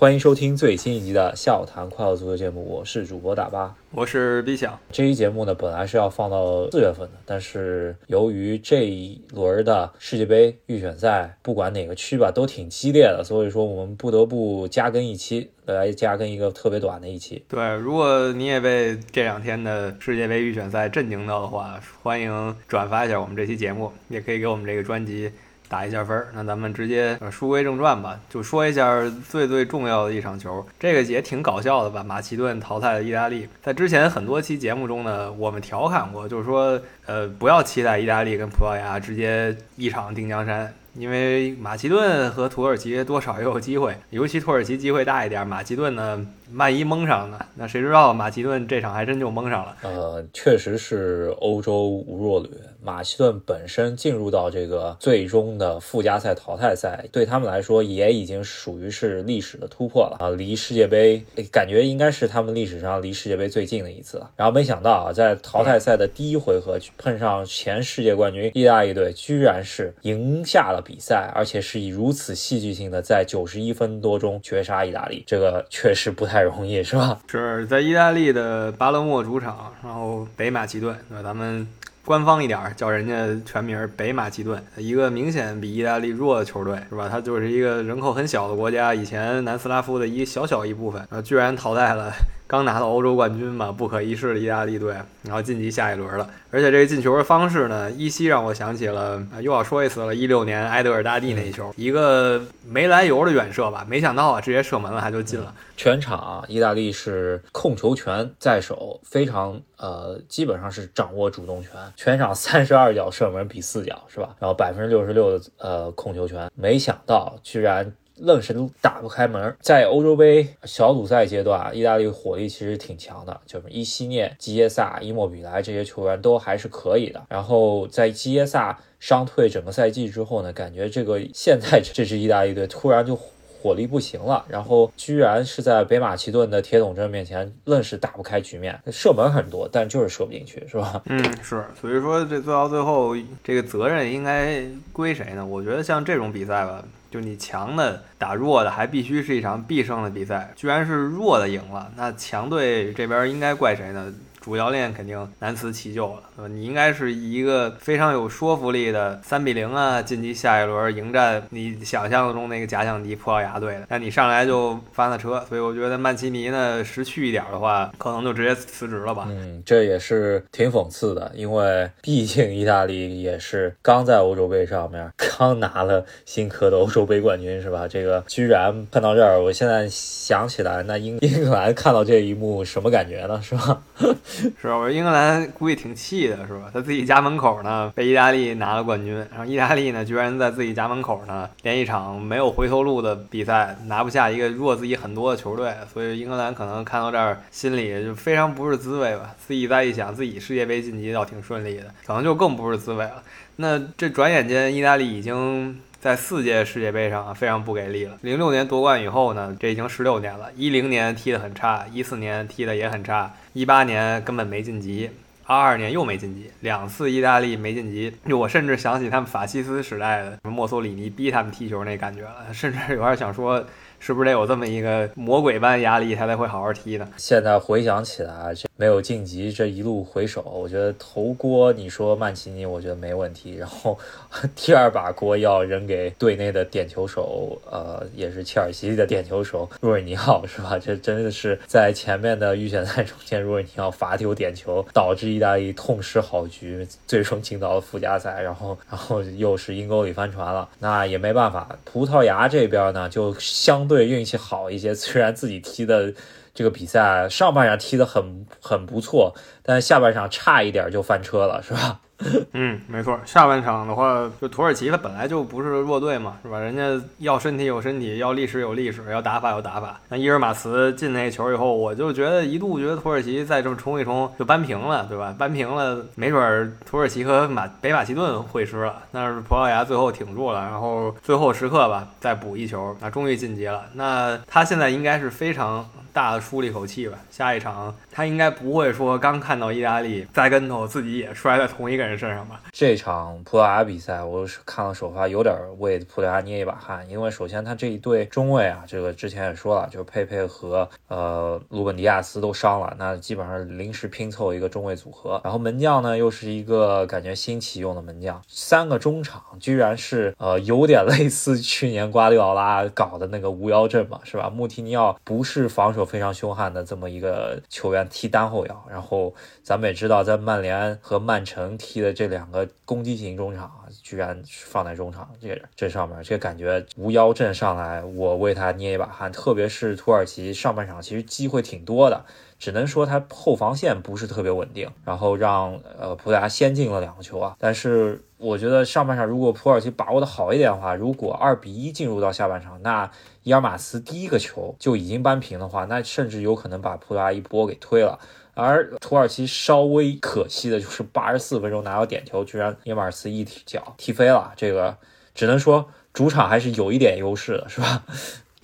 欢迎收听最新一集的《笑谈快乐足球》节目，我是主播大巴。我是 B 想，这期节目呢，本来是要放到四月份的，但是由于这一轮的世界杯预选赛，不管哪个区吧，都挺激烈的，所以说我们不得不加更一期，来加更一个特别短的一期。对，如果你也被这两天的世界杯预选赛震惊到的话，欢迎转发一下我们这期节目，也可以给我们这个专辑。打一下分儿，那咱们直接书归正传吧，就说一下最最重要的一场球，这个也挺搞笑的吧？马其顿淘汰了意大利，在之前很多期节目中呢，我们调侃过，就是说，呃，不要期待意大利跟葡萄牙直接一场定江山。因为马其顿和土耳其多少也有机会，尤其土耳其机会大一点。马其顿呢，万一蒙上呢？那谁知道马其顿这场还真就蒙上了。呃，确实是欧洲无弱旅。马其顿本身进入到这个最终的附加赛淘汰赛，对他们来说也已经属于是历史的突破了啊！离世界杯感觉应该是他们历史上离世界杯最近的一次了。然后没想到啊，在淘汰赛的第一回合碰上前世界冠军意大利队，居然是赢下了。比赛，而且是以如此戏剧性的在九十一分多钟绝杀意大利，这个确实不太容易，是吧？是在意大利的巴勒莫主场，然后北马其顿，那咱们官方一点叫人家全名北马其顿，一个明显比意大利弱的球队，是吧？它就是一个人口很小的国家，以前南斯拉夫的一小小一部分，然后居然淘汰了。刚拿到欧洲冠军嘛，不可一世的意大利队，然后晋级下一轮了。而且这个进球的方式呢，依稀让我想起了，又要说一次了，一六年埃德尔大帝那一球，一个没来由的远射吧，没想到啊，直接射门了，还就进了。全场意大利是控球权在手，非常呃，基本上是掌握主动权。全场三十二脚射门比四脚，是吧？然后百分之六十六的呃控球权，没想到居然。愣是打不开门。在欧洲杯小组赛阶段，意大利火力其实挺强的，就是伊西涅、基耶萨、伊莫比莱这些球员都还是可以的。然后在基耶萨伤退整个赛季之后呢，感觉这个现在这支意大利队突然就火力不行了，然后居然是在北马其顿的铁桶阵面前愣是打不开局面，射门很多，但就是射不进去，是吧？嗯，是。所以说这做到最后，这个责任应该归谁呢？我觉得像这种比赛吧。就你强的打弱的，还必须是一场必胜的比赛，居然是弱的赢了，那强队这边应该怪谁呢？主教练肯定难辞其咎了，对吧？你应该是一个非常有说服力的三比零啊，晋级下一轮迎战你想象中那个假想敌葡萄牙队的。那你上来就翻了车，所以我觉得曼奇尼呢识趣一点的话，可能就直接辞职了吧。嗯，这也是挺讽刺的，因为毕竟意大利也是刚在欧洲杯上面刚拿了新科的欧洲杯冠军，是吧？这个居然碰到这儿，我现在想起来，那英英格兰看到这一幕什么感觉呢？是吧？是吧？我说英格兰估计挺气的，是吧？他自己家门口呢被意大利拿了冠军，然后意大利呢居然在自己家门口呢连一场没有回头路的比赛拿不下一个弱自己很多的球队，所以英格兰可能看到这儿心里就非常不是滋味吧。自己再一想，自己世界杯晋级倒挺顺利的，可能就更不是滋味了。那这转眼间，意大利已经。在四届世界杯上啊，非常不给力了。零六年夺冠以后呢，这已经十六年了。一零年踢得很差，一四年踢得也很差，一八年根本没晋级，二二年又没晋级，两次意大利没晋级。我甚至想起他们法西斯时代的什么墨索里尼逼他们踢球那感觉了，甚至有点想说。是不是得有这么一个魔鬼般压力，他才会好好踢呢？现在回想起来，这没有晋级，这一路回首，我觉得头锅你说曼奇尼，我觉得没问题。然后 第二把锅要扔给队内的点球手，呃，也是切尔西的点球手若尔尼奥，是吧？这真的是在前面的预选赛中间，若尔尼奥罚丢点球，导致意大利痛失好局，最终进到了附加赛。然后，然后又是阴沟里翻船了，那也没办法。葡萄牙这边呢，就相。对运气好一些，虽然自己踢的这个比赛上半场踢得很很不错，但下半场差一点就翻车了，是吧？嗯，没错。下半场的话，就土耳其他本来就不是弱队嘛，是吧？人家要身体有身体，要历史有历史，要打法有打法。那伊尔马茨进那球以后，我就觉得一度觉得土耳其再这么冲一冲就扳平了，对吧？扳平了，没准土耳其和马北马其顿会师了。但是葡萄牙最后挺住了，然后最后时刻吧再补一球，那终于晋级了。那他现在应该是非常。大的舒了一口气吧。下一场他应该不会说刚看到意大利栽跟头，自己也摔在同一个人身上吧？这场葡萄牙比赛，我是看了首发，有点为葡萄牙捏一把汗，因为首先他这一对中卫啊，这个之前也说了，就是佩佩和呃鲁本迪亚斯都伤了，那基本上临时拼凑一个中卫组合。然后门将呢，又是一个感觉新启用的门将，三个中场居然是呃有点类似去年瓜迪奥拉搞的那个无腰阵嘛，是吧？穆提尼奥不是防守非常凶悍的这么一个球员，踢单后腰。然后咱们也知道，在曼联和曼城踢的这两个攻击型中场，居然放在中场这这上面，这感觉无腰阵上来，我为他捏一把汗。特别是土耳其上半场其实机会挺多的。只能说他后防线不是特别稳定，然后让呃葡萄牙先进了两个球啊。但是我觉得上半场如果土耳其把握的好一点的话，如果二比一进入到下半场，那伊尔马斯第一个球就已经扳平的话，那甚至有可能把葡萄牙一波给推了。而土耳其稍微可惜的就是八十四分钟拿到点球，居然伊尔马斯一脚踢飞了。这个只能说主场还是有一点优势的，是吧？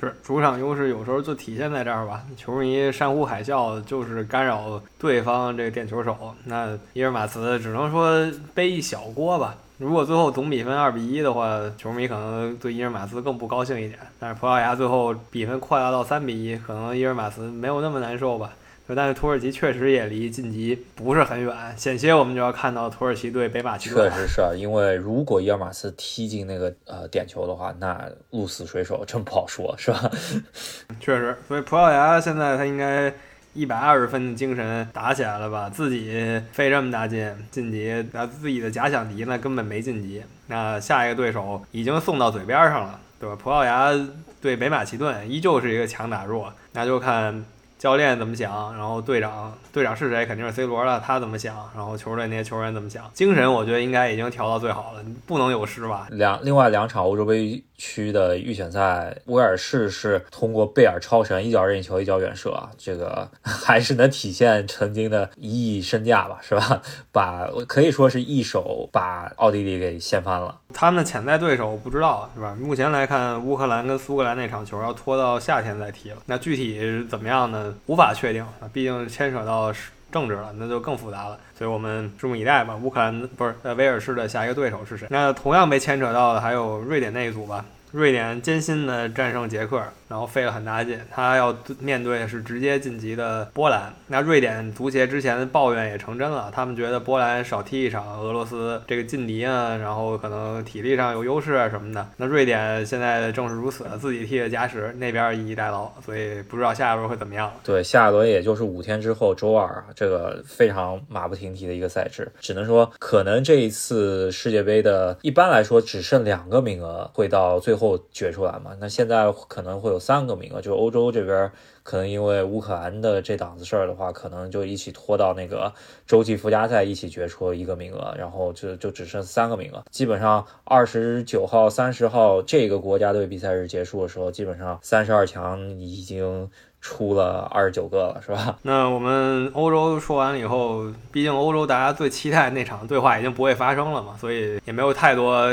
是主场优势，有时候就体现在这儿吧。球迷山呼海啸，就是干扰对方这个点球手。那伊尔马茨只能说背一小锅吧。如果最后总比分二比一的话，球迷可能对伊尔马斯更不高兴一点。但是葡萄牙最后比分扩大到三比一，可能伊尔马斯没有那么难受吧。但是土耳其确实也离晋级不是很远，险些我们就要看到土耳其对北马其顿。确实是因为如果伊尔马斯踢进那个呃点球的话，那鹿死谁手真不好说，是吧？确实，所以葡萄牙现在他应该一百二十分的精神打起来了吧？自己费这么大劲晋级，那自己的假想敌呢根本没晋级，那下一个对手已经送到嘴边上了，对吧？葡萄牙对北马其顿依旧是一个强打弱，那就看。教练怎么想，然后队长队长是谁？肯定是 C 罗了。他怎么想，然后球队那些球员怎么想？精神我觉得应该已经调到最好了，不能有失吧。两另外两场欧洲杯区的预选赛，威尔士是通过贝尔超神一脚任意球一脚远射啊，这个 还是能体现曾经的一亿身价吧，是吧？把可以说是一手把奥地利给掀翻了。他们的潜在对手我不知道是吧？目前来看，乌克兰跟苏格兰那场球要拖到夏天再踢了。那具体怎么样呢？无法确定，毕竟牵扯到政治了，那就更复杂了。所以我们拭目以待吧。乌克兰不是呃威尔士的下一个对手是谁？那同样被牵扯到的还有瑞典那一组吧。瑞典艰辛的战胜捷克，然后费了很大劲。他要面对的是直接晋级的波兰。那瑞典足协之前的抱怨也成真了，他们觉得波兰少踢一场，俄罗斯这个劲敌啊，然后可能体力上有优势啊什么的。那瑞典现在正是如此，自己踢的加时，那边以逸待劳，所以不知道下一轮会怎么样。对，下一轮也就是五天之后，周二，这个非常马不停蹄的一个赛制。只能说，可能这一次世界杯的，一般来说只剩两个名额会到最后。后决出来嘛？那现在可能会有三个名额，就欧洲这边可能因为乌克兰的这档子事儿的话，可能就一起拖到那个洲际附加赛一起决出一个名额，然后就就只剩三个名额。基本上二十九号、三十号这个国家队比赛日结束的时候，基本上三十二强已经出了二十九个了，是吧？那我们欧洲说完了以后，毕竟欧洲大家最期待那场对话已经不会发生了嘛，所以也没有太多。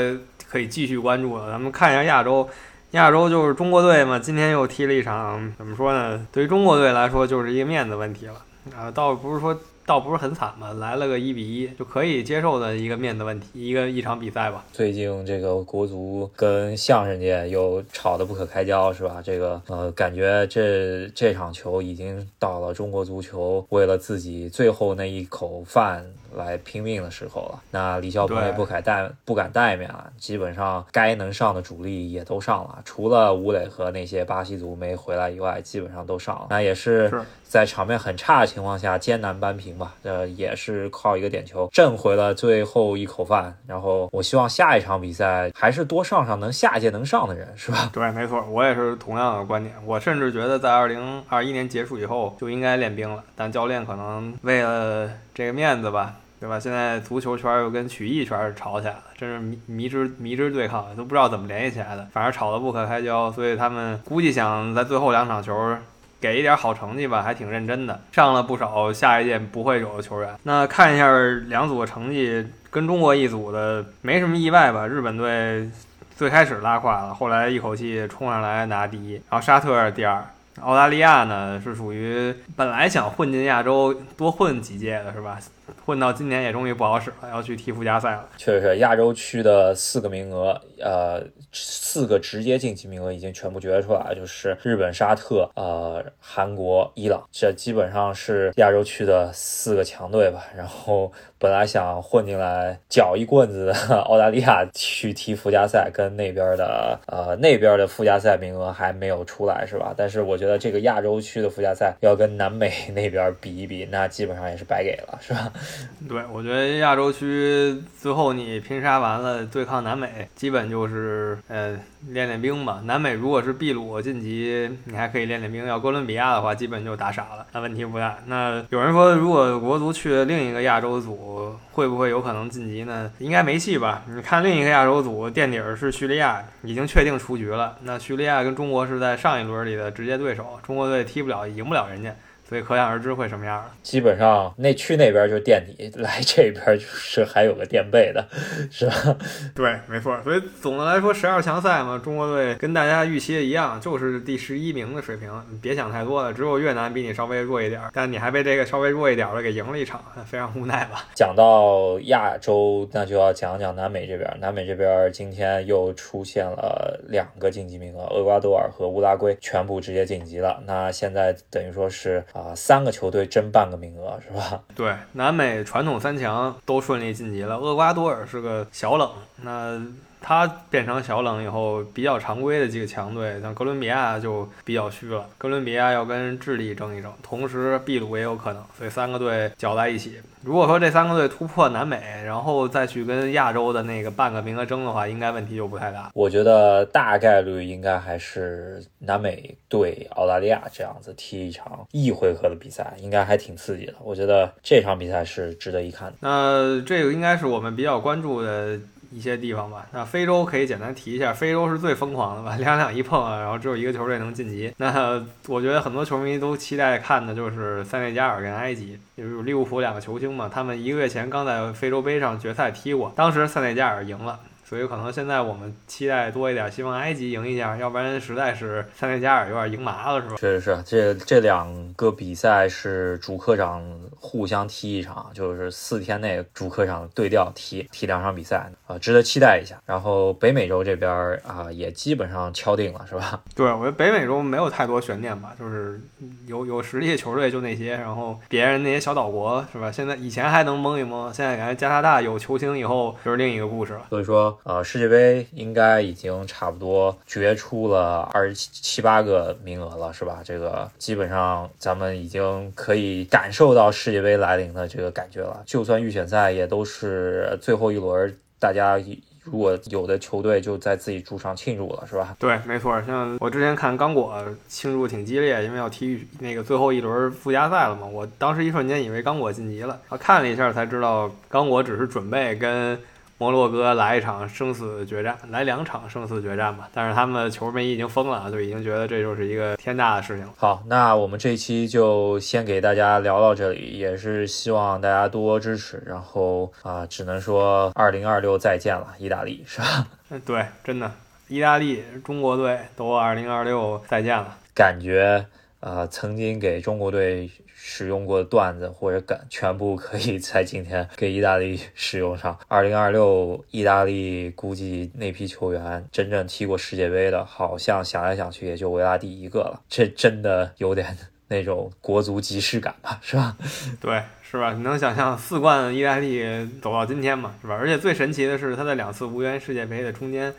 可以继续关注了。咱们看一下亚洲，亚洲就是中国队嘛，今天又踢了一场，怎么说呢？对于中国队来说，就是一个面子问题了啊，倒不是说。倒不是很惨吧，来了个一比一就可以接受的一个面子问题，一个一场比赛吧。最近这个国足跟相声界又吵得不可开交，是吧？这个呃，感觉这这场球已经到了中国足球为了自己最后那一口饭来拼命的时候了。那李霄鹏也不敢怠不敢怠慢了，基本上该能上的主力也都上了，除了吴磊和那些巴西族没回来以外，基本上都上了。那也是在场面很差的情况下艰难扳平。吧，呃，也是靠一个点球挣回了最后一口饭。然后我希望下一场比赛还是多上上能下届能上的人，是吧？对，没错，我也是同样的观点。我甚至觉得在二零二一年结束以后就应该练兵了，但教练可能为了这个面子吧，对吧？现在足球圈又跟曲艺圈吵起来了，真是迷迷之迷之对抗，都不知道怎么联系起来的，反正吵得不可开交。所以他们估计想在最后两场球。给一点好成绩吧，还挺认真的，上了不少下一届不会有的球员。那看一下两组的成绩，跟中国一组的没什么意外吧？日本队最开始拉胯了，后来一口气冲上来拿第一，然后沙特第二，澳大利亚呢是属于本来想混进亚洲多混几届的是吧？混到今年也终于不好使了，要去踢附加赛了。确实是亚洲区的四个名额，呃，四个直接晋级名额已经全部决出来了，就是日本、沙特、呃、韩国、伊朗，这基本上是亚洲区的四个强队吧。然后本来想混进来搅一棍子的澳大利亚去踢附加赛，跟那边的呃那边的附加赛名额还没有出来，是吧？但是我觉得这个亚洲区的附加赛要跟南美那边比一比，那基本上也是白给了，是吧？对，我觉得亚洲区最后你拼杀完了对抗南美，基本就是呃练练兵吧。南美如果是秘鲁晋级，你还可以练练兵；要哥伦比亚的话，基本就打傻了，那问题不大。那有人说，如果国足去另一个亚洲组，会不会有可能晋级呢？应该没戏吧？你看另一个亚洲组垫底儿是叙利亚，已经确定出局了。那叙利亚跟中国是在上一轮里的直接对手，中国队踢不了，赢不了人家。所以可想而知会什么样了。基本上那去那边就是垫底，来这边就是还有个垫背的，是吧？对，没错。所以总的来说，十二强赛嘛，中国队跟大家预期的一样，就是第十一名的水平。你别想太多了，只有越南比你稍微弱一点，但你还被这个稍微弱一点的给赢了一场，非常无奈吧。讲到亚洲，那就要讲讲南美这边。南美这边今天又出现了两个晋级名额，厄瓜多尔和乌拉圭全部直接晋级了。那现在等于说是。啊，三个球队争半个名额是吧？对，南美传统三强都顺利晋级了。厄瓜多尔是个小冷，那他变成小冷以后，比较常规的几个强队，像哥伦比亚就比较虚了。哥伦比亚要跟智利争一争，同时秘鲁也有可能，所以三个队搅在一起。如果说这三个队突破南美，然后再去跟亚洲的那个半个名额争的话，应该问题就不太大。我觉得大概率应该还是南美对澳大利亚这样子踢一场一回合的比赛，应该还挺刺激的。我觉得这场比赛是值得一看的。那这个应该是我们比较关注的。一些地方吧，那非洲可以简单提一下，非洲是最疯狂的吧，两两一碰啊，然后只有一个球队能晋级。那我觉得很多球迷都期待看的就是塞内加尔跟埃及，就是利物浦两个球星嘛，他们一个月前刚在非洲杯上决赛踢过，当时塞内加尔赢了。所以可能现在我们期待多一点，希望埃及赢一下，要不然实在是塞内加尔有点赢麻了，是吧？确实是，这这两个比赛是主客场互相踢一场，就是四天内主客场对调踢踢两场比赛啊，值得期待一下。然后北美洲这边啊，也基本上敲定了，是吧？对，我觉得北美洲没有太多悬念吧，就是有有实力的球队就那些，然后别人那些小岛国是吧？现在以前还能蒙一蒙，现在感觉加拿大有球星以后就是另一个故事了。所以说。呃，世界杯应该已经差不多决出了二十七七八个名额了，是吧？这个基本上咱们已经可以感受到世界杯来临的这个感觉了。就算预选赛也都是最后一轮，大家如果有的球队就在自己主场庆祝了，是吧？对，没错。像我之前看刚果庆祝挺激烈，因为要踢那个最后一轮附加赛了嘛。我当时一瞬间以为刚果晋级了，看了一下才知道刚果只是准备跟。摩洛哥来一场生死决战，来两场生死决战吧。但是他们的球迷已经疯了，就已经觉得这就是一个天大的事情。好，那我们这一期就先给大家聊到这里，也是希望大家多支持。然后啊，只能说二零二六再见了，意大利是吧？嗯，对，真的，意大利中国队都二零二六再见了。感觉啊，曾经给中国队。使用过的段子或者梗，全部可以在今天给意大利使用上。二零二六，意大利估计那批球员真正踢过世界杯的，好像想来想去也就维拉蒂一个了。这真的有点那种国足即视感吧，是吧？对，是吧？你能想象四冠意大利走到今天吗？是吧？而且最神奇的是，他在两次无缘世界杯的中间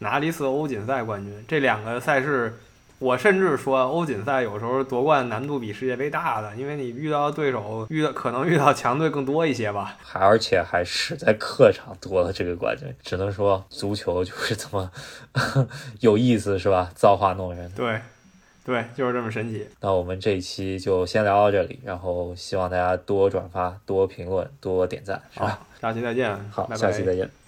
拿了一次欧锦赛冠军，这两个赛事。我甚至说，欧锦赛有时候夺冠难度比世界杯大的，因为你遇到对手遇到可能遇到强队更多一些吧，还而且还是在客场夺了这个冠军，只能说足球就是这么 有意思，是吧？造化弄人。对，对，就是这么神奇。那我们这一期就先聊到这里，然后希望大家多转发、多评论、多点赞，是吧？下期再见。好，下期再见。